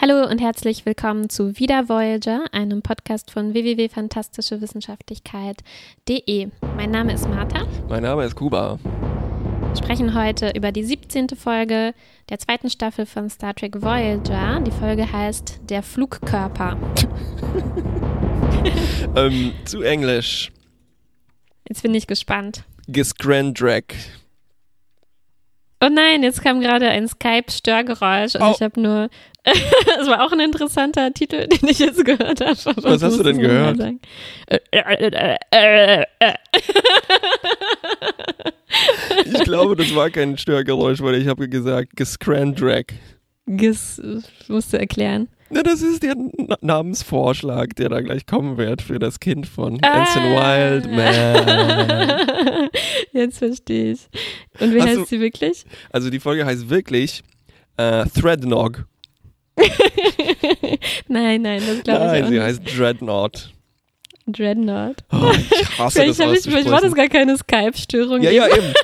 Hallo und herzlich willkommen zu Wieder Voyager, einem Podcast von www.fantastischewissenschaftlichkeit.de. Mein Name ist Martha. Mein Name ist Kuba. Wir sprechen heute über die 17. Folge der zweiten Staffel von Star Trek Voyager. Die Folge heißt Der Flugkörper. ähm, zu Englisch. Jetzt bin ich gespannt. Gisgrandrack. Oh nein, jetzt kam gerade ein Skype-Störgeräusch und Oh. ich habe nur. Das war auch ein interessanter Titel, den ich jetzt gehört habe. Was ich hast du denn gehört? Äh, äh, äh. Ich glaube, das war kein Störgeräusch, weil ich habe gesagt Gisgrandrack. Gis, musst du erklären. Na, das ist der Na Namensvorschlag, der da gleich kommen wird für das Kind von Ah. Anson Wildman. Jetzt verstehe ich. Und wie Hast heißt sie wirklich? Also die Folge heißt wirklich äh, Threadnog. nein, nein, das glaube ich Nein, auch sie nicht. heißt Dreadnought. Dreadnought. Oh, ich hasse Vielleicht, das ich, vielleicht war das gar keine Skype-Störung. Ja, ja, eben.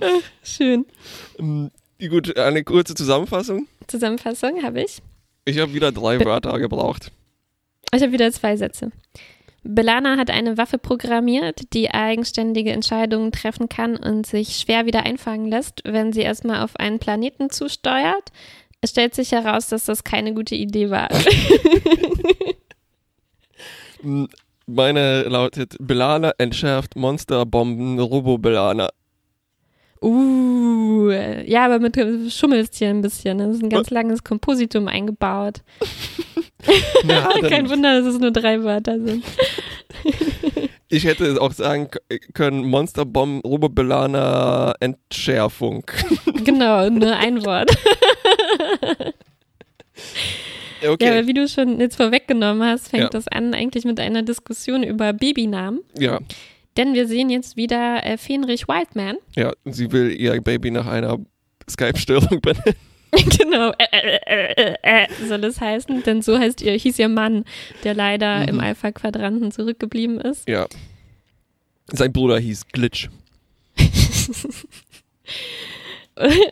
Schön. Ähm, Gut, eine kurze Zusammenfassung. Zusammenfassung habe ich. Ich habe wieder drei Be- Wörter gebraucht. Ich habe wieder zwei Sätze. Belana hat eine Waffe programmiert, die eigenständige Entscheidungen treffen kann und sich schwer wieder einfangen lässt, wenn sie erstmal auf einen Planeten zusteuert. Es stellt sich heraus, dass das keine gute Idee war. Meine lautet Belana entschärft Monsterbomben Robo-Belana. uh, ja, aber mit schummelst hier ein bisschen. Das ist ein ganz langes Kompositum eingebaut. Ja, dann- Kein Wunder, dass es nur drei Wörter sind. Ich hätte es auch sagen können, Monsterbomben Robo-Belana Entschärfung. Genau, nur ein Wort. Ja, Okay. aber wie du schon jetzt vorweggenommen hast, fängt Ja. das an eigentlich mit einer Diskussion über Babynamen. Ja, Denn wir sehen jetzt wieder äh, Fenrich Wildman. ja, sie will ihr Baby nach einer Skype-Störung benennen. genau, äh, äh, äh, äh, äh, soll es heißen. Denn so heißt ihr, hieß ihr Mann, der leider Mhm. im Alpha-Quadranten zurückgeblieben ist. Ja. Sein Bruder hieß Glitch.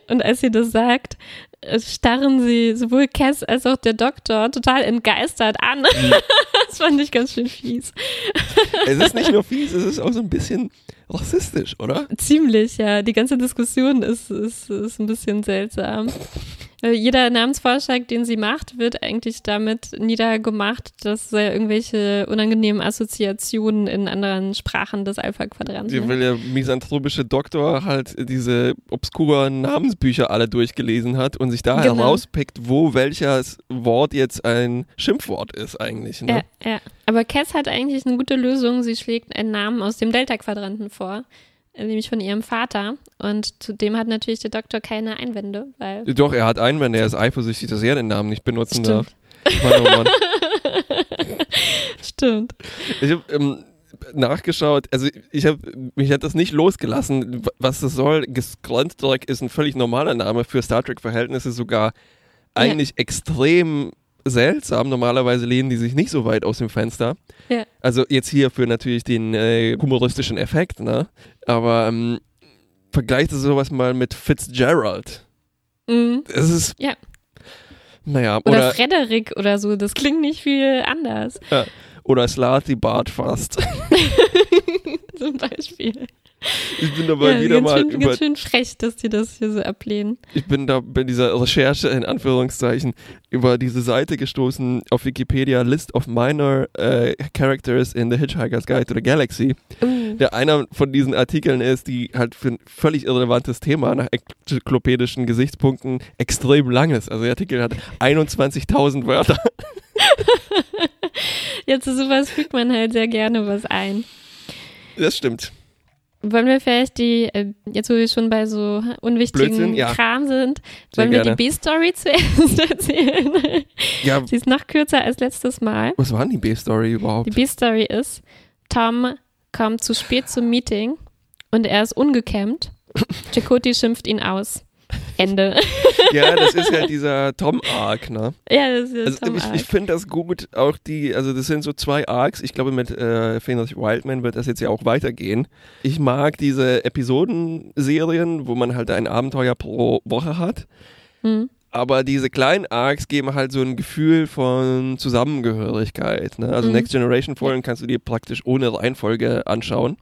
Und als sie das sagt, äh, starren sie sowohl Cass als auch der Doktor total entgeistert an. das fand ich ganz schön fies. Es ist nicht nur fies, es ist auch so ein bisschen rassistisch, oder? Ziemlich, ja. Die ganze Diskussion ist, ist, ist ein bisschen seltsam. Äh, Jeder Namensvorschlag, den sie macht, wird eigentlich damit niedergemacht, dass sie irgendwelche unangenehmen Assoziationen in anderen Sprachen des Alpha-Quadranten hat. will der misanthropische Doktor halt diese obskuren Namensbücher alle durchgelesen hat und sich da Genau. herauspickt, wo welches Wort jetzt ein Schimpfwort ist eigentlich. Ne? Ja, ja. Aber Cass hat eigentlich eine gute Lösung. Sie schlägt einen Namen aus dem Delta-Quadranten vor, äh, nämlich von ihrem Vater. Und zu dem hat natürlich der Doktor keine Einwände, weil Doch, er hat Einwände, er ist eifersüchtig, dass er den Namen nicht benutzen Stimmt. darf. Mann, oh Mann. stimmt. Ich habe ähm, nachgeschaut, also ich habe mich hat das nicht losgelassen, was das soll. Grandtrek ist ein völlig normaler Name für Star Trek Verhältnisse sogar eigentlich extrem seltsam. Normalerweise lehnen die sich nicht so weit aus dem Fenster. Ja. Also jetzt hier für natürlich den äh, humoristischen Effekt, ne? Aber ähm, vergleicht sowas mal mit Fitzgerald. Mhm. Es ist Ja. Naja, Oder, oder, Frederik oder so. Das klingt nicht viel anders. oder Slathy Bart fast. Zum Beispiel. Ich bin dabei ja, wieder ganz, mal schön, über ganz schön frech, dass die das hier so ablehnen. Ich bin da bei dieser Recherche in Anführungszeichen über diese Seite gestoßen auf Wikipedia List of Minor äh, Characters in The Hitchhiker's Guide to the Galaxy. Uh. Der einer von diesen Artikeln ist, die halt für ein völlig irrelevantes Thema nach enzyklopädischen Gesichtspunkten extrem lang ist. Also der Artikel hat 21.000 Wörter. Ja, zu sowas fügt man halt sehr gerne was ein. Das stimmt. Wollen wir vielleicht die, äh, jetzt wo wir schon bei so unwichtigen Blödsinn, ja. Kram sind, wollen wir die B-Story zuerst erzählen? Ja, Sie ist noch kürzer als letztes Mal. was war denn die B-Story Die überhaupt? B-Story ist, Tom kommt zu spät zum Meeting und er ist ungekämmt. Chakoti schimpft ihn aus. Ende. ja, das ist halt dieser Tom-Arc, ne? ja, das ist Also Tom ich, Arc. ich finde das gut, auch die, also das sind so zwei Arcs. Ich glaube, mit äh, Phoenix Wildman wird das jetzt ja auch weitergehen. Ich mag diese Episodenserien, wo man halt ein Abenteuer pro Woche hat. Hm. Aber diese kleinen Arcs geben halt so ein Gefühl von Zusammengehörigkeit. Ne? Also Mhm. Next Generation Folgen kannst du dir praktisch ohne Reihenfolge anschauen.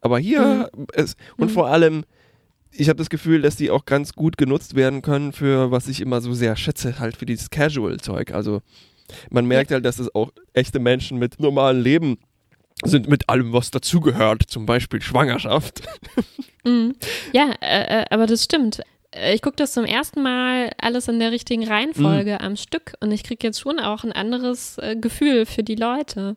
Aber hier es, und Mhm. vor allem, ich habe das Gefühl, dass die auch ganz gut genutzt werden können für, was ich immer so sehr schätze, halt für dieses Casual-Zeug. Also man merkt halt, dass es auch echte Menschen mit normalem Leben sind, mit allem, was dazugehört, zum Beispiel Schwangerschaft. Mhm. Ja, äh, äh, aber das stimmt. Äh, Ich gucke das zum ersten Mal alles in der richtigen Reihenfolge am Stück und ich kriege jetzt schon auch ein anderes äh, Gefühl für die Leute.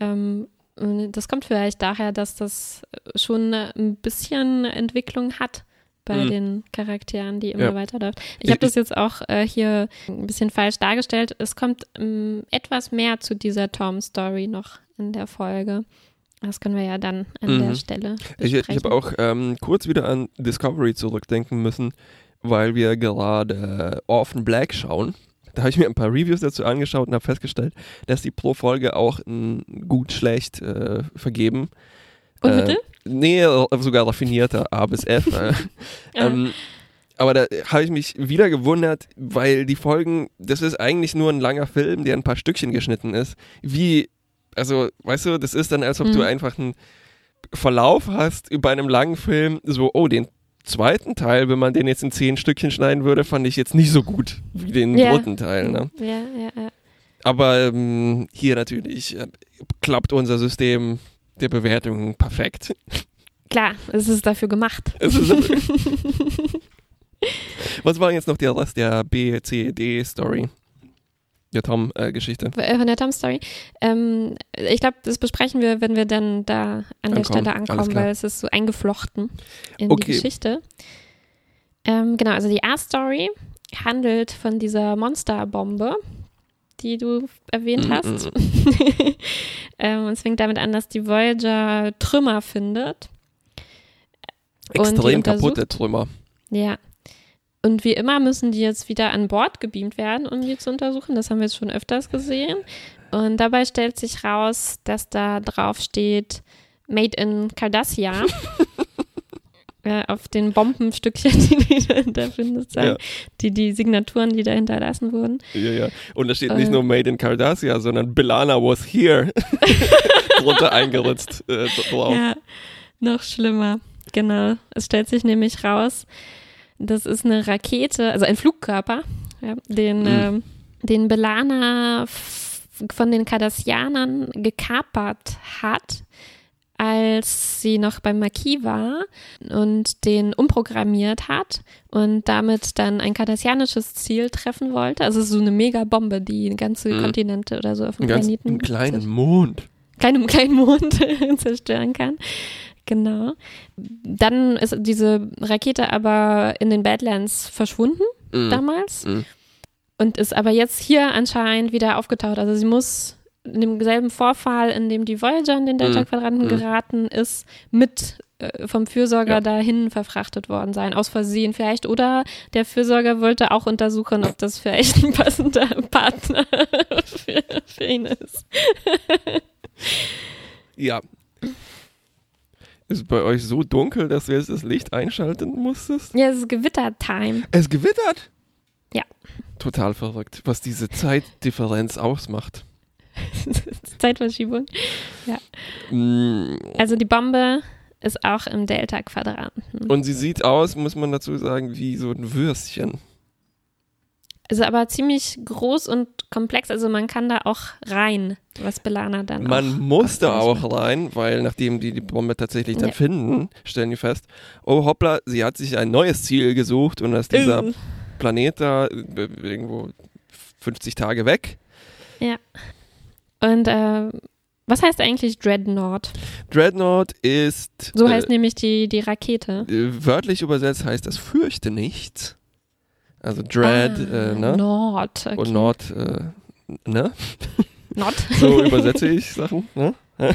Ähm, das kommt vielleicht daher, dass das schon ein bisschen Entwicklung hat bei Mhm. den Charakteren, die immer Ja. weiterläuft. Ich Ich- habe das jetzt auch äh, hier ein bisschen falsch dargestellt. Es kommt ähm, etwas mehr zu dieser Tom-Story noch in der Folge. Das können wir ja dann an Mhm. der Stelle Ich, besprechen. ich habe auch ähm, kurz wieder an Discovery zurückdenken müssen, weil wir gerade Orphan Black schauen. Da habe ich mir ein paar Reviews dazu angeschaut und habe festgestellt, dass die pro Folge auch ein gut schlecht äh, vergeben. Und Äh, Mittel? Nee, sogar raffinierter A bis F. äh. ähm, aber da habe ich mich wieder gewundert, weil die Folgen, das ist eigentlich nur ein langer Film, der ein paar Stückchen geschnitten ist. Wie, also, weißt du, das ist dann, als ob du Mhm. einfach einen Verlauf hast über einem langen Film, so, oh, den zweiten Teil, wenn man den jetzt in zehn Stückchen schneiden würde, fand ich jetzt nicht so gut wie den Ja. dritten Teil. Ne? Ja, ja, ja. Aber ähm, hier natürlich äh, klappt unser System der Bewertung perfekt. Klar, es ist dafür gemacht. Es ist Was war jetzt noch der Rest der B, C, D Story? Der Tom-Geschichte. Äh, Von der Tom-Story. Ähm, ich glaube, das besprechen wir, wenn wir dann da an der Ankommen. Stelle Alles ankommen, weil es ist so eingeflochten in Okay. die Geschichte. Ähm, genau, also die A-Story handelt von dieser Monsterbombe, die du erwähnt hast. ähm, und es fängt damit an, dass die Voyager Trümmer findet. Extrem kaputte Trümmer. Ja. Und wie immer müssen die jetzt wieder an Bord gebeamt werden, um die zu untersuchen. Das haben wir jetzt schon öfters gesehen. Und dabei stellt sich raus, dass da drauf steht Made in Cardassia. äh, auf den Bombenstückchen, die, die da findest, Ja. die, die Signaturen, die da hinterlassen wurden. Ja, ja. Und da steht nicht Äh. nur Made in Cardassia, sondern Belana was here. drunter eingeritzt äh, drauf. Ja, noch schlimmer. Genau. Es stellt sich nämlich raus, das ist eine Rakete, also ein Flugkörper, ja, den, Mhm. ähm, den Belana von den Cardassianern gekapert hat, als sie noch beim Marquis war und den umprogrammiert hat und damit dann ein kardassianisches Ziel treffen wollte. Also so eine Megabombe, die ganze Mhm. Kontinente oder so auf dem ganz Planeten einen kleinen Mond. kleinem kleinen Mond zerstören kann. Genau. Dann ist diese Rakete aber in den Badlands verschwunden Mhm. damals Mhm. und ist aber jetzt hier anscheinend wieder aufgetaucht. Also sie muss in demselben Vorfall, in dem die Voyager in den Delta-Quadranten Mhm. geraten ist, mit äh, vom Fürsorger Ja. dahin verfrachtet worden sein, aus Versehen vielleicht. Oder der Fürsorger wollte auch untersuchen, ob das vielleicht ein passender Partner für, für ihn ist. Ja. Ist bei euch so dunkel, dass du jetzt das Licht einschalten musstest? Ja, es ist Gewittertime. Es gewittert? Ja. Total verrückt, was diese Zeitdifferenz ausmacht. Zeitverschiebung. Mm, Also die Bombe ist auch im Delta-Quadranten. Und sie sieht aus, muss man dazu sagen, wie so ein Würstchen. Also aber ziemlich groß und komplex. Also man kann da auch rein, was Belana dann Man auch muss da auch rein, weil nachdem die die Bombe tatsächlich dann Ja. finden, stellen die fest, oh hoppla, sie hat sich ein neues Ziel gesucht und ist dieser macht. Planet da äh, irgendwo 50 Tage weg. Und äh, was heißt eigentlich Dreadnought? Dreadnought ist So äh, heißt nämlich die, die Rakete. äh, wörtlich übersetzt heißt das fürchte nichts. Also Dread, ah, äh, ne? Nord. Okay. Und Nord, äh, ne? Nord. So übersetze ich Sachen, ne? ja,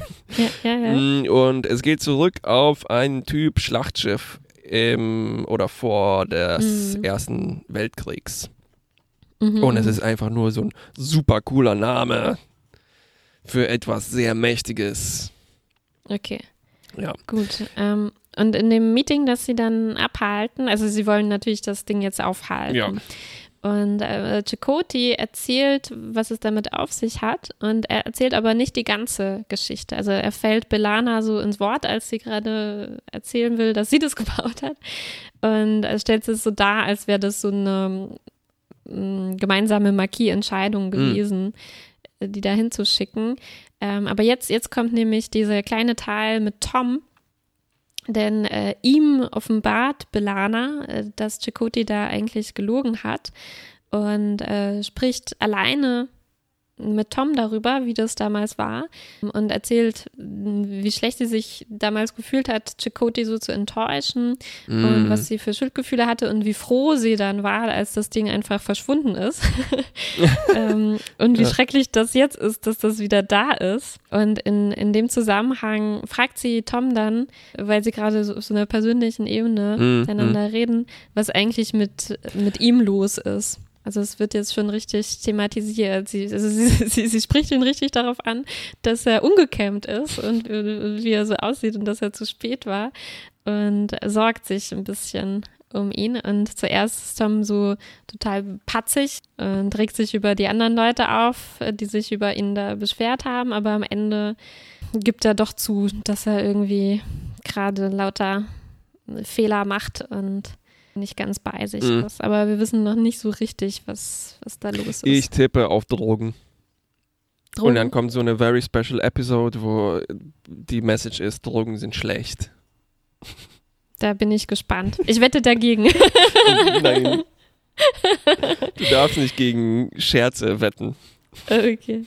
ja, ja. Mm, Und es geht zurück auf einen Typ Schlachtschiff. im oder vor des Mhm. Ersten Weltkriegs. Mhm. Und es ist einfach nur so ein super cooler Name für etwas sehr Mächtiges. Okay. Ja. Gut. Ähm, und in dem Meeting, das sie dann abhalten, also sie wollen natürlich das Ding jetzt aufhalten. Ja. Und äh, Chakoti erzählt, was es damit auf sich hat. Und er erzählt aber nicht die ganze Geschichte. Also er fällt Belana so ins Wort, als sie gerade erzählen will, dass sie das gebaut hat. Und er stellt es so dar, als wäre das so eine mm, gemeinsame Marquis-Entscheidung gewesen, die da hinzuschicken. Ähm, aber jetzt, jetzt kommt nämlich dieser kleine Teil mit Tom, denn äh, ihm offenbart Belana, äh, dass Chakoti da eigentlich gelogen hat und äh, spricht alleine mit Tom darüber, wie das damals war und erzählt, wie schlecht sie sich damals gefühlt hat, Chakoti so zu enttäuschen und Mm. was sie für Schuldgefühle hatte und wie froh sie dann war, als das Ding einfach verschwunden ist. ähm, und wie Ja. schrecklich das jetzt ist, dass das wieder da ist. Und in, in dem Zusammenhang fragt sie Tom dann, weil sie gerade so auf so einer persönlichen Ebene Mm, miteinander reden, was eigentlich mit, mit ihm los ist. Also es wird jetzt schon richtig thematisiert. Sie, also sie, sie, sie spricht ihn richtig darauf an, dass er ungekämmt ist und äh, wie er so aussieht und dass er zu spät war und sorgt sich ein bisschen um ihn. Und zuerst ist Tom so total patzig und regt sich über die anderen Leute auf, die sich über ihn da beschwert haben, aber am Ende gibt er doch zu, dass er irgendwie gerade lauter Fehler macht und nicht ganz bei sich Mhm. ist. Aber wir wissen noch nicht so richtig, was, was da los ist. Ich tippe auf Drogen. Drogen? Und dann kommt so eine very special Episode, wo die Message ist, Drogen sind schlecht. da bin ich gespannt. Ich wette dagegen. Nein. Du darfst nicht gegen Scherze wetten. okay.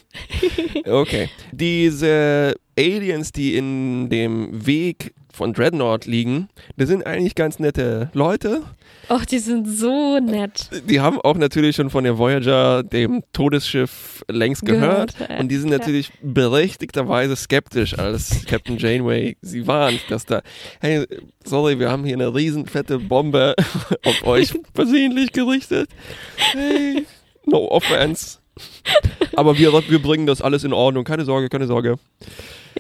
Okay. Diese Aliens, die in dem Weg von Dreadnought liegen, das sind eigentlich ganz nette Leute. Och, die sind so nett. Die haben auch natürlich schon von der Voyager, dem Todesschiff, längst gehört. Gehört. Und die sind natürlich berechtigterweise skeptisch, als Captain Janeway sie warnt, dass da, hey, sorry, wir haben hier eine riesen fette Bombe auf euch versehentlich gerichtet. Hey, no offense. Aber wir, wir bringen das alles in Ordnung. Keine Sorge, keine Sorge.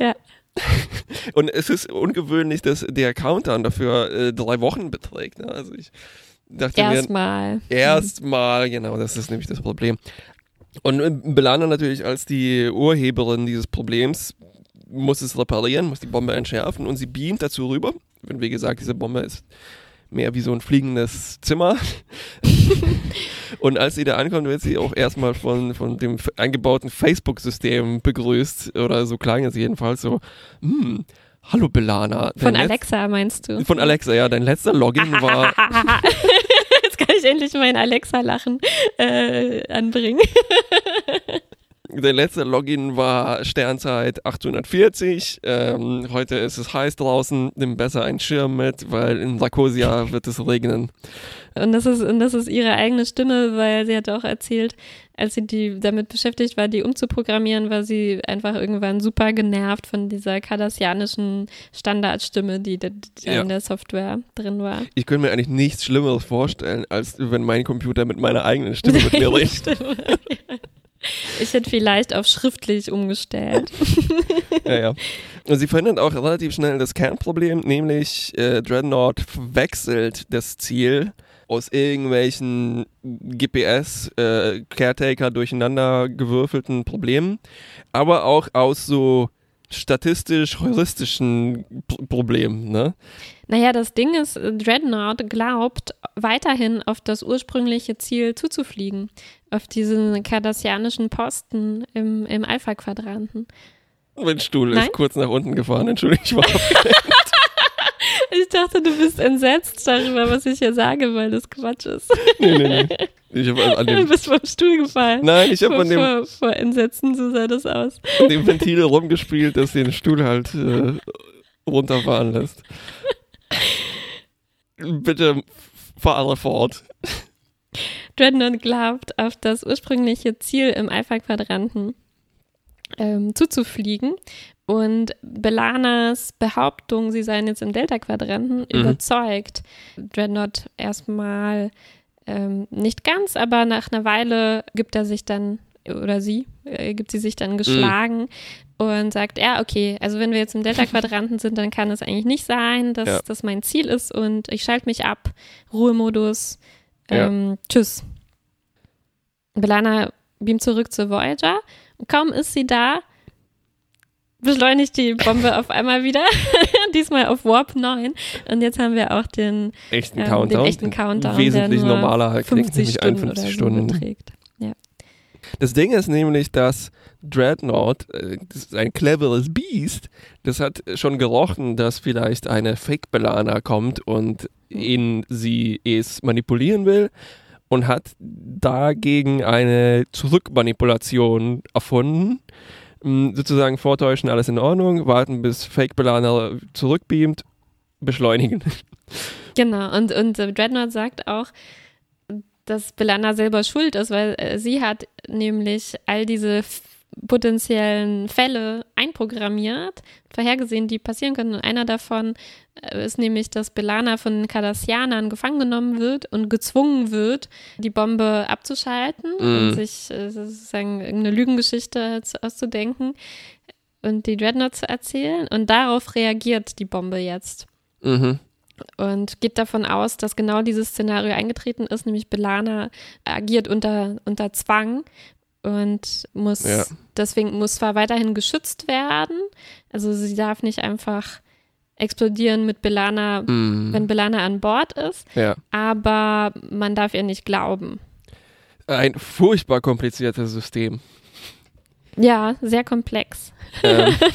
Ja. Und es ist ungewöhnlich, dass der Countdown dafür äh, drei Wochen beträgt. Ne? Also ich dachte mir, Erstmal. Erstmal, genau, das ist nämlich das Problem. Und äh, Belana natürlich als die Urheberin dieses Problems muss es reparieren, muss die Bombe entschärfen und sie beamt dazu rüber. Und wie gesagt, diese Bombe ist mehr wie so ein fliegendes Zimmer. und als sie da ankommt, wird sie auch erstmal von, von dem eingebauten Facebook-System begrüßt. Oder so klang es jedenfalls so. Hm, hallo Belana. Von Alexa meinst du? Von Alexa, ja. Dein letzter Login war Jetzt kann ich endlich mein Alexa-Lachen äh, anbringen. Der letzte Login war Sternzeit 840. Ähm, heute ist es heiß draußen. Nimm besser einen Schirm mit, weil in Sarkosia wird es regnen. Und das ist, und das ist ihre eigene Stimme, weil sie hat auch erzählt, als sie die damit beschäftigt war, die umzuprogrammieren, war sie einfach irgendwann super genervt von dieser kardassianischen Standardstimme, die, die, Ja. in der Software drin war. Ich könnte mir eigentlich nichts Schlimmeres vorstellen, als wenn mein Computer mit meiner eigenen Stimme mit mir redet. Ich hätte vielleicht auf schriftlich umgestellt. Ja, ja. Und sie verhindern auch relativ schnell das Kernproblem, nämlich äh, Dreadnought verwechselt das Ziel aus irgendwelchen GPS-Caretaker durcheinander gewürfelten Problemen, aber auch aus so statistisch-heuristischen P Problemen. Ne? Naja, das Ding ist, Dreadnought glaubt weiterhin auf das ursprüngliche Ziel zuzufliegen, auf diesen kardassianischen Posten im, im Alpha-Quadranten. Mein Stuhl Nein? ist kurz nach unten gefahren, entschuldige ich war. Ich dachte, du bist entsetzt darüber, was ich hier sage, weil das Quatsch ist. nee, nee, nee. Ich habe an Du dem, bist vom Stuhl gefallen. nein, ich habe vor, an dem, vor, vor Entsetzen, so sah das aus. an dem Ventil rumgespielt, das den Stuhl halt äh, runterfahren lässt. Bitte fahre fort. Dreadnought glaubt, auf das ursprüngliche Ziel im Alpha-Quadranten ähm, zuzufliegen Und Belanas Behauptung, sie seien jetzt im Delta-Quadranten, Mhm. überzeugt Dreadnought erstmal ähm, nicht ganz, aber nach einer Weile gibt er sich dann, oder sie, äh, gibt sie sich dann geschlagen und sagt, ja, okay, also wenn wir jetzt im Delta-Quadranten sind, dann kann es eigentlich nicht sein, dass Ja. das mein Ziel ist und ich schalte mich ab, Ruhemodus, Ja. ähm, tschüss. Belana beamt zurück zur Voyager und kaum ist sie da, beschleunigt die Bombe auf einmal wieder, diesmal auf Warp 9 und jetzt haben wir auch den Echten ähm, Countdown. den echten Countdown, Wesentlich normaler 50 nämlich Stunden 51 oder so Stunden. beträgt. Das Ding ist nämlich, dass Dreadnought, äh, das ist ein cleveres Biest, das hat schon gerochen, dass vielleicht eine Fake-Belana kommt und ihn sie es manipulieren will und hat dagegen eine Zurückmanipulation erfunden. Mm, Sozusagen vortäuschen, alles in Ordnung, warten bis Fake-Belana zurückbeamt, beschleunigen. Genau, und, und äh, Dreadnought sagt auch, dass Belana selber schuld ist, weil äh, sie hat nämlich all diese potenziellen Fälle einprogrammiert, vorhergesehen, die passieren können. Und einer davon äh, ist nämlich, dass Belana von den Cardassianern gefangen genommen wird und gezwungen wird, die Bombe abzuschalten Mhm. und sich äh, sozusagen irgendeine Lügengeschichte zu- auszudenken und die Dreadnought zu erzählen. Und darauf reagiert die Bombe jetzt Mhm. und geht davon aus, dass genau dieses Szenario eingetreten ist, nämlich Belana agiert unter, unter Zwang und muss Ja. deswegen muss zwar weiterhin geschützt werden, also sie darf nicht einfach explodieren mit Belana, Mm. wenn Belana an Bord ist, Ja. aber man darf ihr nicht glauben. Ein furchtbar kompliziertes System. Ja, sehr komplex. Ähm,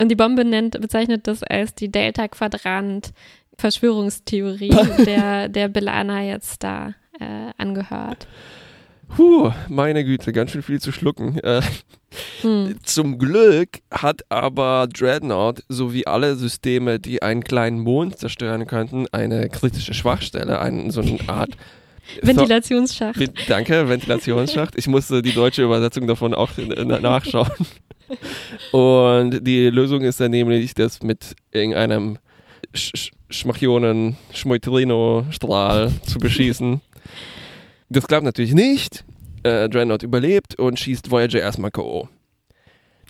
Und die Bombe nennt, bezeichnet das als die Delta-Quadrant-Verschwörungstheorie, der, der Belana jetzt da äh, angehört. Puh, meine Güte, ganz schön viel zu schlucken. Äh, Hm. zum Glück hat aber Dreadnought sowie alle Systeme, die einen kleinen Mond zerstören könnten, eine kritische Schwachstelle, einen, so eine Art. Ventilationsschacht. Vi- Danke, Ventilationsschacht. Ich musste die deutsche Übersetzung davon auch nachschauen. Und die Lösung ist dann nämlich, das mit irgendeinem Sch Sch Schmachionen Schmeutrino-Strahl zu beschießen. Das klappt natürlich nicht. Äh, Dreadnought überlebt und schießt Voyager erstmal K.O.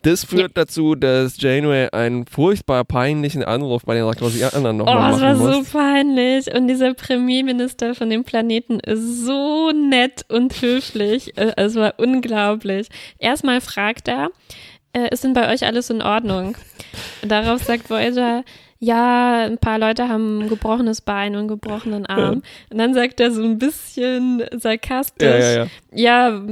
Das führt dazu, dass Janeway einen furchtbar peinlichen Anruf bei den Lakrosianern Oh, nochmal es war machen so muss. peinlich. Und dieser Premierminister von dem Planeten ist so nett und höflich. Äh, Es war unglaublich. Erstmal fragt er, äh, ist denn bei euch alles in Ordnung? Darauf sagt Voyager, ja, ein paar Leute haben ein gebrochenes Bein und einen gebrochenen Arm. Und dann sagt er so ein bisschen sarkastisch, Ja, ja, ja. ja,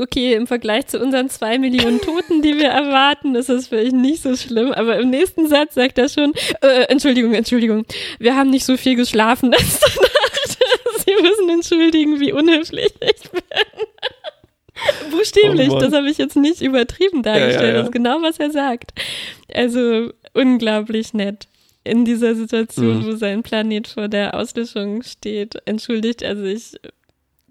okay, im Vergleich zu unseren zwei Millionen Toten, die wir erwarten, ist das vielleicht nicht so schlimm. Aber im nächsten Satz sagt er schon, äh, Entschuldigung, Entschuldigung, wir haben nicht so viel geschlafen letzte Nacht. Sie müssen entschuldigen, wie unhöflich ich bin. Buchstäblich, Oh das habe ich jetzt nicht übertrieben dargestellt. ja, ja. Das ist genau, was er sagt. Also unglaublich nett. In dieser Situation, Mhm. wo sein Planet vor der Auslöschung steht, entschuldigt er sich,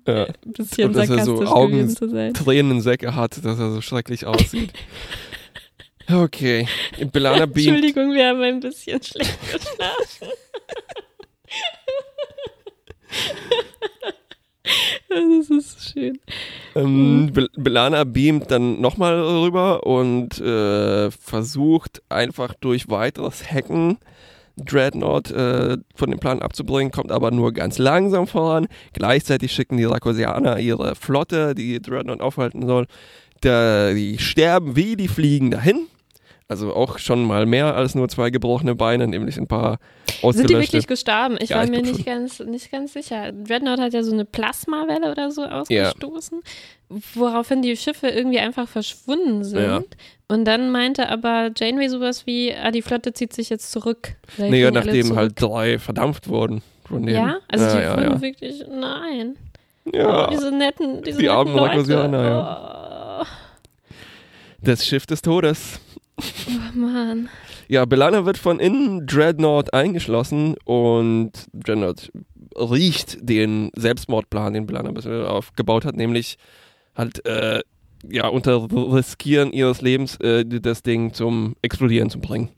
ja. ein bisschen Und dass er so Augen- zu sein. Tränensäcke hat, dass er so schrecklich aussieht. Okay, Belana beamt. Entschuldigung, wir haben ein bisschen schlecht geschlafen. das ist schön. Ähm, Bel- Belana beamt dann nochmal rüber und äh, versucht einfach durch weiteres Hacken Dreadnought äh, von dem Plan abzubringen, kommt aber nur ganz langsam voran. Gleichzeitig schicken die Rakosianer ihre Flotte, die Dreadnought aufhalten soll. Da, die sterben wie die Fliegen dahin. Also auch schon mal mehr als nur zwei gebrochene Beine, nämlich ein paar Sind die wirklich gestorben? Ich Ja, war ich mir nicht ganz, nicht ganz sicher. Dreadnought hat ja so eine Plasmawelle oder so ausgestoßen, woraufhin die Schiffe irgendwie einfach verschwunden sind. Ja. Und dann meinte aber Janeway sowas wie, ah, die Flotte zieht sich jetzt zurück. Vielleicht Nee, ja, nachdem zurück. halt drei verdampft wurden. Von denen. Ja, also die ja, wurden ja, wirklich, nein. ja. Oh, diese netten, diese Die netten armen Leute. Rakosianer, Oh, Das Schiff des Todes. Oh Mann. Ja, Belana wird von innen Dreadnought eingeschlossen und Dreadnought riecht den Selbstmordplan, den Belana bisher aufgebaut hat, nämlich halt äh, ja, unter Riskieren ihres Lebens äh, das Ding zum Explodieren zu bringen.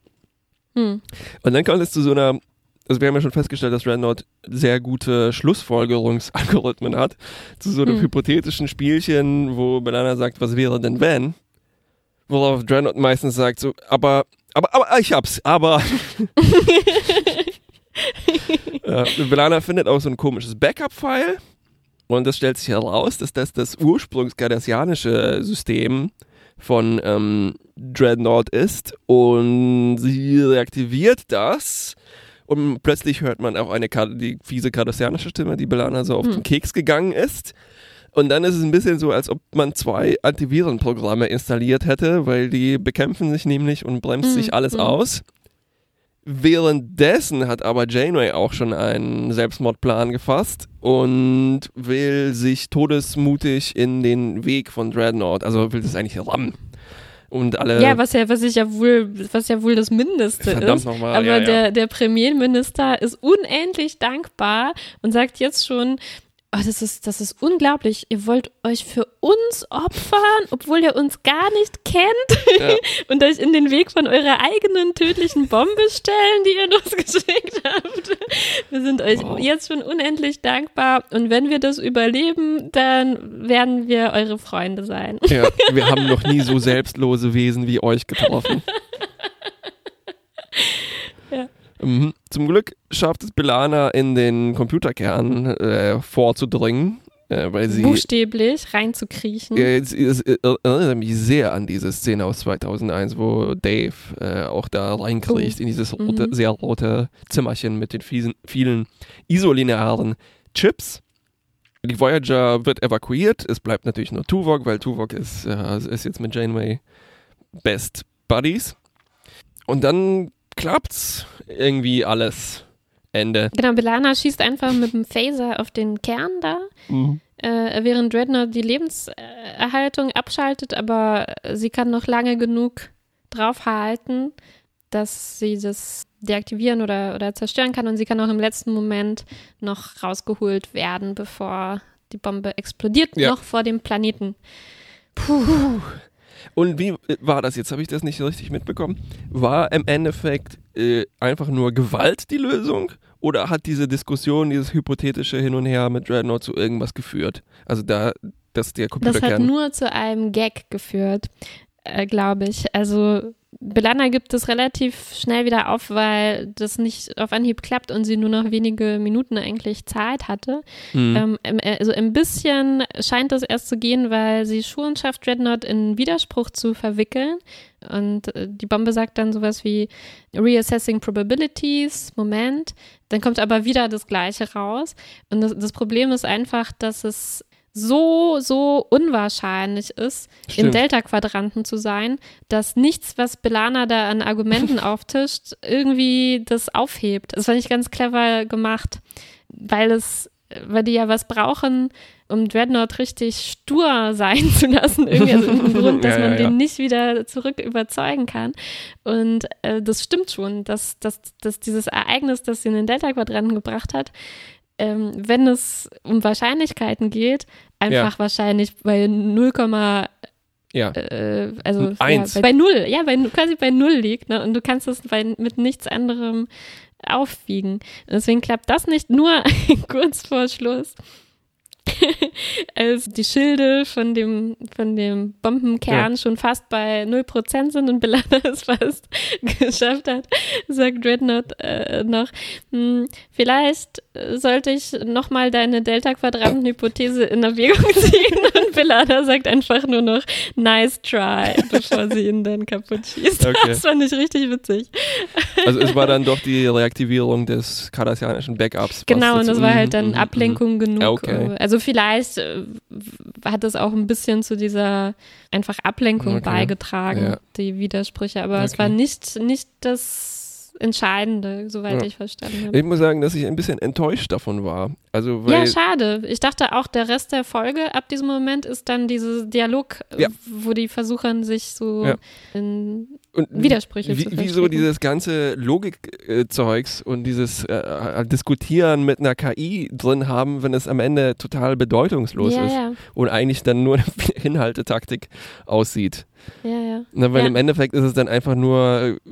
Hm. Und dann kommt es zu so einer, also wir haben ja schon festgestellt, dass Dreadnought sehr gute Schlussfolgerungsalgorithmen hat, zu so einem Hm. hypothetischen Spielchen, wo Belana sagt, was wäre denn wenn? Worauf Dreadnought meistens sagt so, aber, aber, aber, ich hab's, aber. ja, Belana findet auch so ein komisches Backup-File und das stellt sich heraus, dass das das ursprungskardassianische System von ähm, Dreadnought ist und sie reaktiviert das und plötzlich hört man auch eine die fiese kardassianische Stimme, die Belana so auf Hm. den Keks gegangen ist. Und dann ist es ein bisschen so, als ob man zwei Antivirenprogramme installiert hätte, weil die bekämpfen sich nämlich und bremst Mhm, sich alles mhm. aus. Währenddessen hat aber Janeway auch schon einen Selbstmordplan gefasst und will sich todesmutig in den Weg von Dreadnought, also will das eigentlich rammen. Und alle. Ja, was ja, was ich ja wohl, was ja wohl das Mindeste Verdammt ist. nochmal. Aber ja, ja. Der, der Premierminister ist unendlich dankbar und sagt jetzt schon, oh, das ist, das ist unglaublich. Ihr wollt euch für uns opfern, obwohl ihr uns gar nicht kennt Ja. und euch in den Weg von eurer eigenen tödlichen Bombe stellen, die ihr uns geschickt habt. Wir sind euch Wow. jetzt schon unendlich dankbar und wenn wir das überleben, dann werden wir eure Freunde sein. Ja, wir haben noch nie so selbstlose Wesen wie euch getroffen. Mhm. Zum Glück schafft es Belana in den Computerkern äh, vorzudringen, äh, weil sie. Buchstäblich reinzukriechen. Äh, es, es erinnert mich sehr an diese Szene aus 2001, wo Dave äh, auch da reinkriecht Oh. in dieses Mhm. rote, sehr rote Zimmerchen mit den fiesen, vielen isolinearen Chips. Die Voyager wird evakuiert. Es bleibt natürlich nur Tuvok, weil Tuvok ist, äh, ist jetzt mit Janeway Best Buddies. Und dann klappt's irgendwie alles. Ende. Genau, Belana schießt einfach mit dem Phaser auf den Kern da, äh, während Dreadnought die Lebenserhaltung abschaltet, aber sie kann noch lange genug draufhalten, dass sie das deaktivieren oder, oder zerstören kann und sie kann auch im letzten Moment noch rausgeholt werden, bevor die Bombe explodiert, Ja. noch vor dem Planeten. Puh. Und wie war das jetzt? Habe ich das nicht richtig mitbekommen? War im Endeffekt äh, einfach nur Gewalt die Lösung? Oder hat diese Diskussion, dieses hypothetische Hin und Her mit Dreadnought zu irgendwas geführt? Also da, dass der Das hat Computerkern... nur zu einem Gag geführt, äh, glaube ich. Also Belana gibt es relativ schnell wieder auf, weil das nicht auf Anhieb klappt und sie nur noch wenige Minuten eigentlich Zeit hatte. Hm. Ähm, im- also ein bisschen scheint das erst zu gehen, weil sie schon schafft, Dreadnought in Widerspruch zu verwickeln. Und äh, die Bombe sagt dann sowas wie Reassessing Probabilities, Moment. Dann kommt aber wieder das Gleiche raus. Und das, das Problem ist einfach, dass es so, so unwahrscheinlich ist, im Stimmt. Delta-Quadranten zu sein, dass nichts, was Belana da an Argumenten auftischt, irgendwie das aufhebt. Das fand ich ganz clever gemacht, weil es, weil die ja was brauchen, um Dreadnought richtig stur sein zu lassen, irgendwie also ein Grund, dass Ja, ja, man ja. den nicht wieder zurück überzeugen kann. Und äh, das stimmt schon, dass, dass, dass dieses Ereignis, das sie in den Delta-Quadranten gebracht hat, ähm, wenn es um Wahrscheinlichkeiten geht, einfach wahrscheinlich bei 0, ja. äh, also Eins. Ja, bei, bei null, ja, bei, quasi bei null liegt, ne? Und du kannst es bei, mit nichts anderem aufwiegen. Deswegen klappt das nicht nur kurz vor Schluss. Als die Schilde von dem, von dem Bombenkern schon fast bei 0% sind und Belana es fast geschafft hat, sagt Dreadnought äh, noch, hm, vielleicht sollte ich nochmal deine Delta-Quadranten-Hypothese in Erwägung ziehen und Belana sagt einfach nur noch nice try, bevor sie ihn dann kaputt schießt. Okay. Das fand ich richtig witzig. Also es war dann doch die Reaktivierung des kardassianischen Backups. Genau, und das war halt Mhm, dann mhm, Ablenkung genug. Okay. Also vielleicht äh, hat es auch ein bisschen zu dieser einfach Ablenkung beigetragen, die Widersprüche, aber es war nicht, nicht das Entscheidende, soweit Ja. ich verstanden habe. Ich muss sagen, dass ich ein bisschen enttäuscht davon war. Also, Ja, schade. Ich dachte auch, der Rest der Folge ab diesem Moment ist dann dieser Dialog, äh, Ja. wo die versuchen, sich so Ja. in und Widersprüche wie, zu wie so dieses ganze Logikzeugs und dieses äh, Diskutieren mit einer KI drin haben, wenn es am Ende total bedeutungslos ist und eigentlich dann nur eine Inhaltetaktik aussieht. ja, ja. Na, weil im Endeffekt ist es dann einfach nur äh,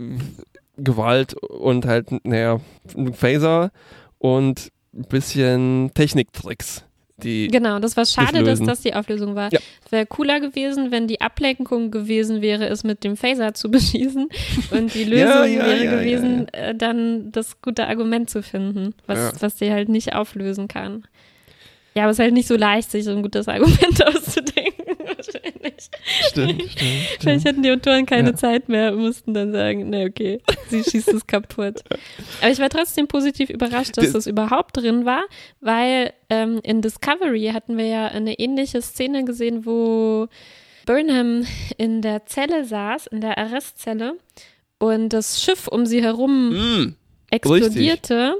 Gewalt und halt, naja, ein Phaser und ein bisschen Techniktricks. Die, Genau, das war schade, dass das die Auflösung war. Ja. Es wäre cooler gewesen, wenn die Ablenkung gewesen wäre, es mit dem Phaser zu beschießen und die Lösung Ja, ja, wäre gewesen, Äh, dann das gute Argument zu finden, was, was die halt nicht auflösen kann. Ja, aber es ist halt nicht so leicht, sich so ein gutes Argument auszudenken, wahrscheinlich. stimmt, stimmt, Vielleicht stimmt. hätten die Autoren keine Ja. Zeit mehr und mussten dann sagen, na okay, sie schießt es kaputt. Aber ich war trotzdem positiv überrascht, dass Das- das überhaupt drin war, weil ähm, in Discovery hatten wir ja eine ähnliche Szene gesehen, wo Burnham in der Zelle saß, in der Arrestzelle und das Schiff um sie herum Mm, explodierte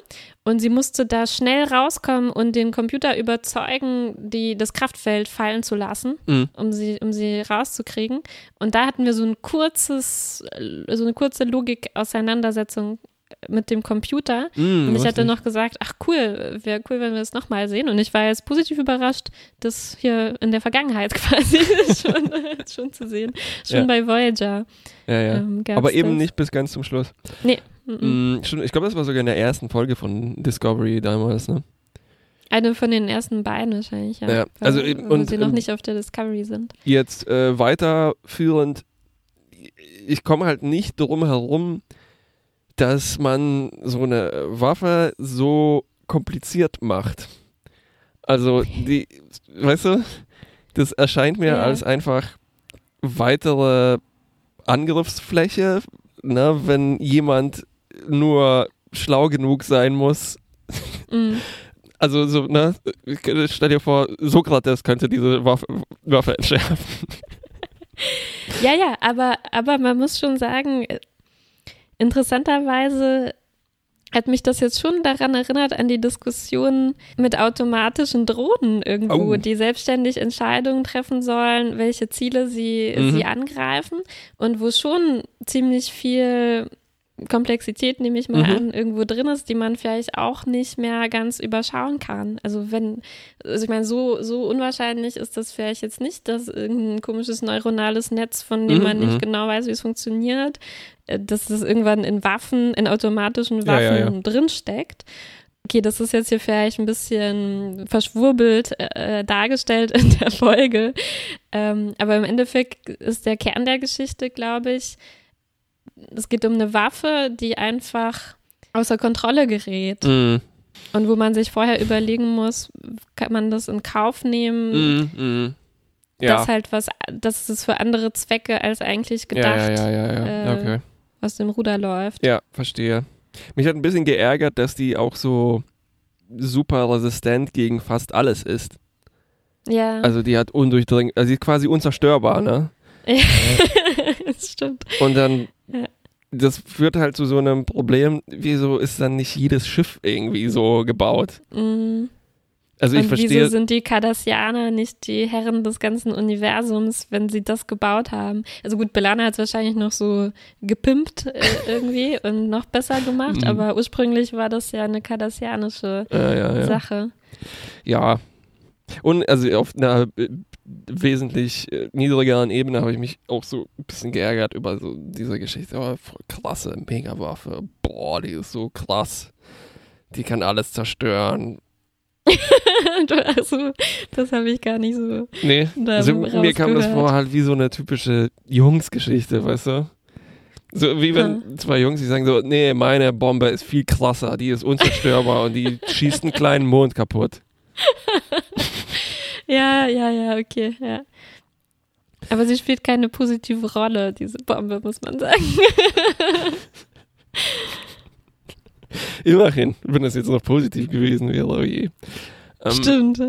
und sie musste da schnell rauskommen und den Computer überzeugen, die, das Kraftfeld fallen zu lassen, mm. um sie, um sie rauszukriegen. Und da hatten wir so ein kurzes, so eine kurze Logik-Auseinandersetzung mit dem Computer. Mm, Und ich hatte noch gesagt, ach cool, wäre cool, wenn wir es nochmal sehen. Und ich war jetzt positiv überrascht, das hier in der Vergangenheit quasi schon, schon zu sehen. Schon Ja. bei Voyager. Ja, ja. ähm, Aber eben das. nicht bis ganz zum Schluss. Nee. Mm, ich glaube, das war sogar in der ersten Folge von Discovery damals, ne? Eine von den ersten beiden wahrscheinlich, ja. Ja, Weil- also wo und, sie noch nicht auf der Discovery sind. Jetzt äh, weiterführend, ich komme halt nicht drum herum, dass man so eine Waffe so kompliziert macht. Also, die, weißt du, das erscheint mir Ja. als einfach weitere Angriffsfläche, ne, wenn jemand nur schlau genug sein muss. Mhm. Also, so, ne, stell dir vor, Sokrates könnte diese Waffe, Waffe entschärfen. Ja, ja, aber, aber man muss schon sagen, interessanterweise hat mich das jetzt schon daran erinnert, an die Diskussion mit automatischen Drohnen irgendwo, Oh. die selbstständig Entscheidungen treffen sollen, welche Ziele sie, Mhm. sie angreifen und wo schon ziemlich viel Komplexität, nehme ich mal Mhm. an, irgendwo drin ist, die man vielleicht auch nicht mehr ganz überschauen kann. Also wenn, also ich meine, so, so unwahrscheinlich ist das vielleicht jetzt nicht, dass irgendein komisches neuronales Netz, von dem Mhm, man nicht mhm. genau weiß, wie es funktioniert, äh, dass das irgendwann in Waffen, in automatischen Ja, Waffen ja, ja. drinsteckt. Okay, das ist jetzt hier vielleicht ein bisschen verschwurbelt äh, dargestellt in der Folge. Ähm, aber im Endeffekt ist der Kern der Geschichte, glaube ich, es geht um eine Waffe, die einfach außer Kontrolle gerät Mm, und wo man sich vorher überlegen muss, kann man das in Kauf nehmen, mm, mm. Ja. dass halt was, dass es für andere Zwecke als eigentlich ja, gedacht ja, ja, ja, ja. äh, okay. aus dem Ruder läuft. Ja, verstehe. Mich hat ein bisschen geärgert, dass die auch so super resistent gegen fast alles ist. Ja, Also die hat undurchdringlich, also sie ist quasi unzerstörbar, ne? das stimmt. Und dann, Ja. das führt halt zu so einem Problem, wieso ist dann nicht jedes Schiff irgendwie so gebaut? Mhm. Also ich und verstehe, wieso sind die Cardassianer nicht die Herren des ganzen Universums, wenn sie das gebaut haben? Also gut, Belana hat es wahrscheinlich noch so gepimpt äh, irgendwie und noch besser gemacht, Mhm. aber ursprünglich war das ja eine cardassianische äh, ja, ja. Sache. ja. Und also auf einer wesentlich äh, niedrigeren Ebene habe ich mich auch so ein bisschen geärgert über so diese Geschichte. Oh, voll klasse, Megawaffe. Boah, die ist so krass. Die kann alles zerstören. also, das habe ich gar nicht so. Nee, also mir kam das vor halt wie so eine typische Jungsgeschichte, weißt du? So wie wenn zwei Jungs, die sagen so, nee, meine Bombe ist viel krasser, die ist unzerstörbar und die schießt einen kleinen Mond kaputt. Ja, ja, ja, okay, ja. Aber sie spielt keine positive Rolle, diese Bombe, muss man sagen. Immerhin, wenn das jetzt noch positiv gewesen wäre, oh je. Ähm, Stimmt.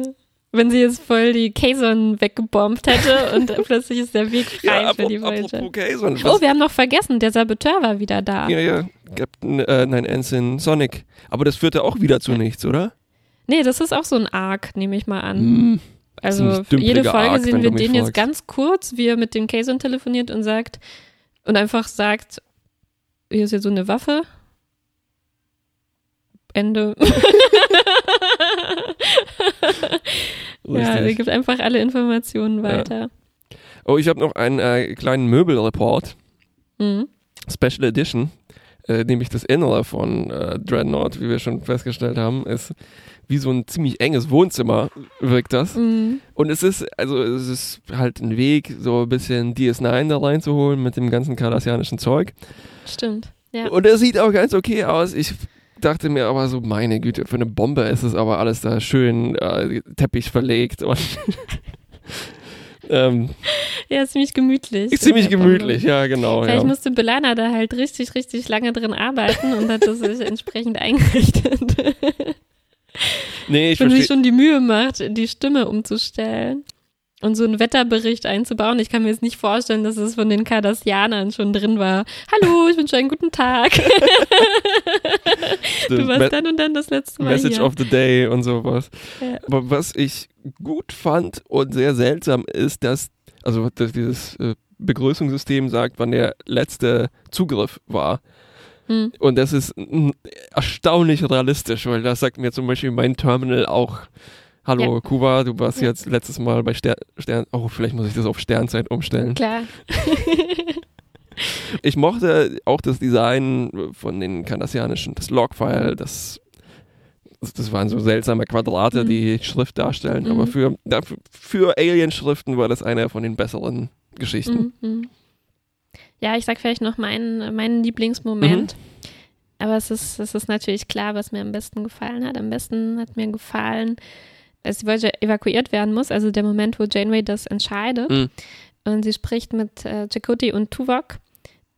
wenn sie jetzt voll die Kazon weggebombt hätte und plötzlich ist der Weg frei ja, für die Voyager. Oh, wir haben noch vergessen, der Saboteur war wieder da. Ja, ja, Captain, äh, nein, Ensign Sonic. Aber das führte auch wieder zu nichts, oder? Nee, das ist auch so ein Arc, nehme ich mal an. Hm. Also jede Folge Arc, sehen wir den jetzt ganz kurz, wie er mit dem Kazon telefoniert und sagt und einfach sagt, hier ist jetzt so eine Waffe. Ende. ja, er gibt einfach alle Informationen weiter. Oh, ich habe noch einen äh, kleinen Möbelreport. Mhm. Special Edition, äh, nämlich das Innere von äh, Dreadnought, wie wir schon festgestellt haben, ist wie so ein ziemlich enges Wohnzimmer, wirkt das. Mhm. Und es ist, also es ist halt ein Weg, so ein bisschen DS9 da reinzuholen mit dem ganzen kardassianischen Zeug. Stimmt. Ja. Und er sieht auch ganz okay aus. Ich dachte mir aber so, meine Güte, für eine Bombe ist es aber alles da schön äh, Teppich verlegt und ähm, ja, ist ziemlich gemütlich. ist ziemlich gemütlich, ja genau. Vielleicht Ja. musste Belana da halt richtig, richtig lange drin arbeiten und hat das sich entsprechend eingerichtet. Nee, ich Wenn sie sich schon die Mühe macht, die Stimme umzustellen und so einen Wetterbericht einzubauen. Ich kann mir jetzt nicht vorstellen, dass es von den Kardassianern schon drin war. Hallo, ich wünsche einen guten Tag. Du warst dann und dann das letzte Mal Message hier. of the Day und sowas. Ja. Aber was ich gut fand und sehr seltsam ist, dass, also dass dieses äh, Begrüßungssystem sagt, wann der letzte Zugriff war. Hm. Und das ist erstaunlich realistisch, weil das sagt mir zum Beispiel mein Terminal auch. Hallo Ja. Kuba, du warst Ja. jetzt letztes Mal bei Stern, Stern. Oh, vielleicht muss ich das auf Sternzeit umstellen. Klar. Ich mochte auch das Design von den kardassianischen, das Logfile, das, das waren so seltsame Quadrate, Mhm. die Schrift darstellen. Mhm. Aber für, dafür- für Alien-Schriften war das eine von den besseren Geschichten. Mhm, mhm. Ja, ich sag vielleicht noch meinen, meinen Lieblingsmoment. Mhm. Aber es ist, es ist natürlich klar, was mir am besten gefallen hat. Am besten hat mir gefallen, dass die Voyager evakuiert werden muss, also der Moment, wo Janeway das entscheidet. Mhm. Und sie spricht mit äh, Chakotay und Tuvok.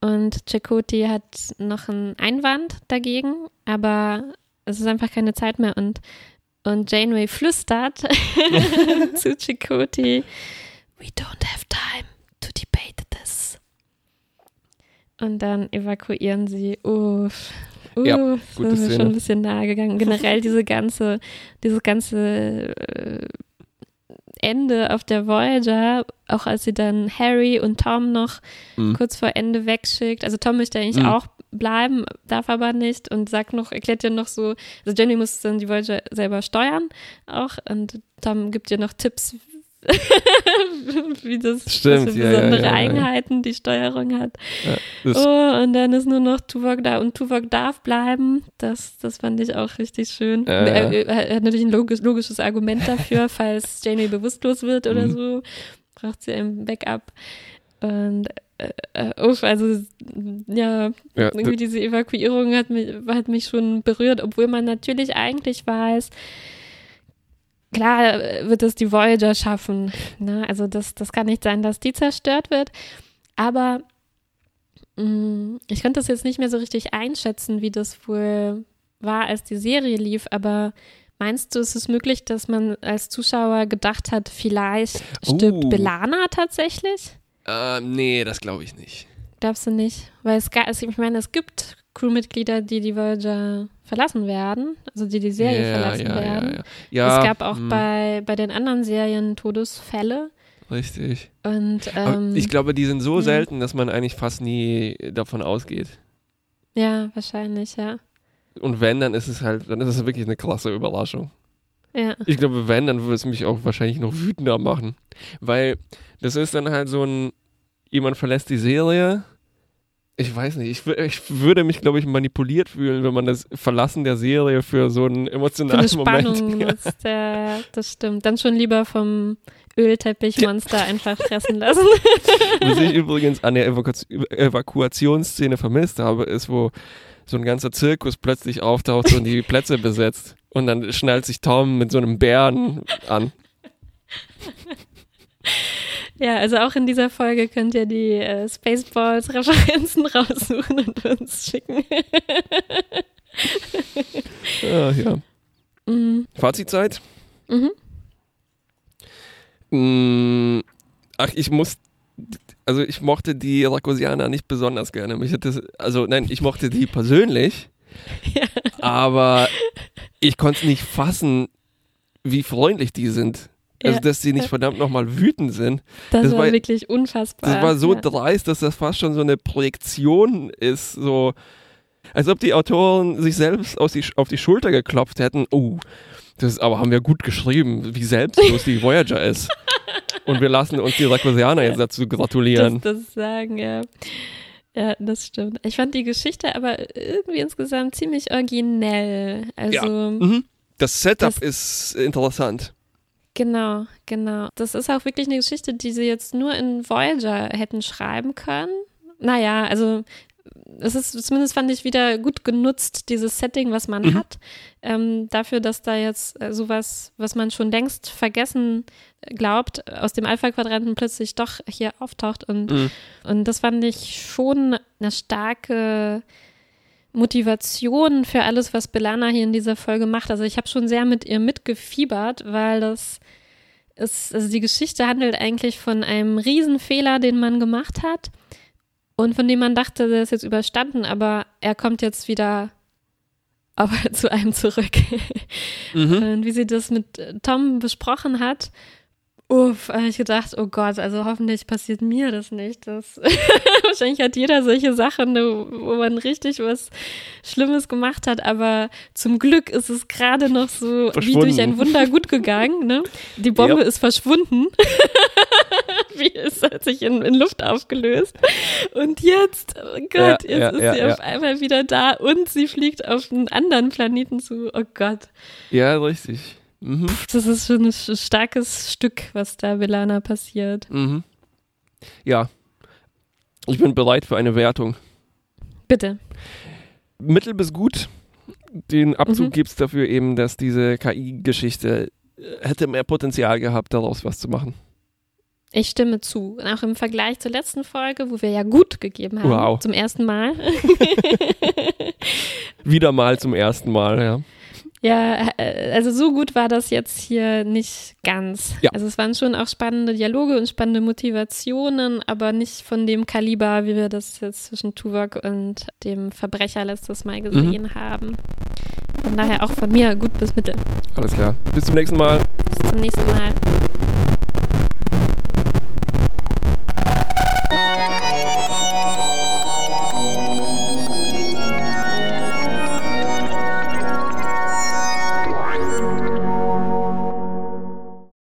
Und Chakotay hat noch einen Einwand dagegen, aber es ist einfach keine Zeit mehr. Und, und Janeway flüstert zu Chakotay, We don't have time Und dann evakuieren sie. Uff. Uff, Ja, das gute ist mir Szene. schon ein bisschen nahe gegangen. Generell diese ganze, dieses ganze äh, Ende auf der Voyager, auch als sie dann Harry und Tom noch Mhm. kurz vor Ende wegschickt. Also Tom möchte eigentlich Mhm. auch bleiben, darf aber nicht und sagt noch, erklärt ja noch so, also Jenny muss dann die Voyager selber steuern auch und Tom gibt ihr noch Tipps, wie das Stimmt, was für besondere ja, ja. Eigenheiten die Steuerung hat. Oh, und dann ist nur noch Tuvok da und Tuvok darf bleiben. Das, das fand ich auch richtig schön. Er, er hat natürlich ein logisch, logisches Argument dafür, falls Janeway bewusstlos wird oder Mhm. so, braucht sie ein Backup. Und äh, äh, uff, also ja, ja, irgendwie diese Evakuierung hat mich, hat mich schon berührt, obwohl man natürlich eigentlich weiß, klar äh, wird es die Voyager schaffen. Ne? Also das, das kann nicht sein, dass die zerstört wird. Aber mh, ich könnte das jetzt nicht mehr so richtig einschätzen, wie das wohl war, als die Serie lief. Aber meinst du, ist es möglich, dass man als Zuschauer gedacht hat, vielleicht stirbt Oh. Belana tatsächlich? äh, nee, das glaube ich nicht. Glaubst du nicht? Weil es, also ich meine, es gibt Crewmitglieder, die die Voyager verlassen werden, also die die Serie ja, verlassen ja, werden. Ja, ja. es gab auch hm, bei, bei den anderen Serien Todesfälle. Richtig. Und ähm, ich glaube, die sind so ja. selten, dass man eigentlich fast nie davon ausgeht. ja, wahrscheinlich, ja. Und wenn, dann ist es halt, dann ist es wirklich eine klasse Überraschung. Ja. Ich glaube, wenn, dann würde es mich auch wahrscheinlich noch wütender machen. Weil das ist dann halt so ein, jemand verlässt die Serie. Ich weiß nicht, ich, ich würde mich, glaube ich, manipuliert fühlen, wenn man das Verlassen der Serie für so einen Für eine emotionalen Spannung Moment. Ja. nutzt, ja, das stimmt. Dann schon lieber vom Ölteppichmonster einfach fressen lassen. Was ich übrigens an der Evaku Evakuationsszene vermisst habe, ist, wo so ein ganzer Zirkus plötzlich auftaucht und die Plätze besetzt. Und dann schnallt sich Tom mit so einem Bären an. Ja, also auch in dieser Folge könnt ihr die äh, Spaceballs-Referenzen raussuchen und uns schicken. Ah, ja. mhm. Fazitzeit? Mhm. Mm, ach, ich muss. Also ich mochte die Rakosianer nicht besonders gerne. Mich hat das, also nein, ich mochte die persönlich, Ja. aber ich konnte es nicht fassen, wie freundlich die sind. Also Ja. dass sie nicht verdammt nochmal wütend sind. Das, Das war, war- wirklich unfassbar. Das war so ja. dreist, dass das fast schon so eine Projektion ist, so als ob die Autoren sich selbst die, auf die Schulter geklopft hätten. Oh, das ist, aber haben wir gut geschrieben, wie selbstlos die Voyager ist. Und wir lassen uns die Rakosianer jetzt dazu gratulieren. das, das sagen, ja. Ja, das stimmt. Ich fand die Geschichte aber irgendwie insgesamt ziemlich originell. Also, Ja. Mhm. Das Setup Das- ist interessant. Genau, genau. Das ist auch wirklich eine Geschichte, die sie jetzt nur in Voyager hätten schreiben können. Naja, also es ist zumindest fand ich wieder gut genutzt, dieses Setting, was man Mhm. hat, ähm, dafür, dass da jetzt äh, sowas, was man schon längst vergessen glaubt, aus dem Alpha-Quadranten plötzlich doch hier auftaucht und Mhm. Und das fand ich schon eine starke Motivation für alles, was Belana hier in dieser Folge macht. Also ich habe schon sehr mit ihr mitgefiebert, weil das ist, also die Geschichte handelt eigentlich von einem Riesenfehler, den man gemacht hat und von dem man dachte, der ist jetzt überstanden, aber er kommt jetzt wieder aber zu einem zurück. Mhm. Und wie sie das mit Tom besprochen hat, uff, habe ich gedacht, oh Gott, also hoffentlich passiert mir das nicht. Das Wahrscheinlich hat jeder solche Sachen, wo man richtig was Schlimmes gemacht hat, aber zum Glück ist es gerade noch so wie durch ein Wunder gut gegangen. Ne? Die Bombe Ja. ist verschwunden. wie es hat sich in, in Luft aufgelöst. Und jetzt, oh Gott, Ja, jetzt ja, ist sie auf einmal wieder da und sie fliegt auf einen anderen Planeten zu. Oh Gott. Ja, richtig. Mhm. Das ist schon ein starkes Stück, was da Belana passiert. Mhm. Ja. Ich bin bereit für eine Wertung. Bitte. Mittel bis gut. Den Abzug Mhm. gibt es dafür eben, dass diese KI-Geschichte äh, hätte mehr Potenzial gehabt, daraus was zu machen. Ich stimme zu. Und auch im Vergleich zur letzten Folge, wo wir ja gut gegeben haben, Wow. zum ersten Mal. Wieder mal zum ersten Mal, ja. Ja, äh, also so gut war das jetzt hier nicht ganz. Ja. Also es waren schon auch spannende Dialoge und spannende Motivationen, aber nicht von dem Kaliber, wie wir das jetzt zwischen Tuvok und dem Verbrecher letztes Mal gesehen Mhm. haben. Von daher auch von mir gut bis mittel. Alles klar. Bis zum nächsten Mal. Bis zum nächsten Mal.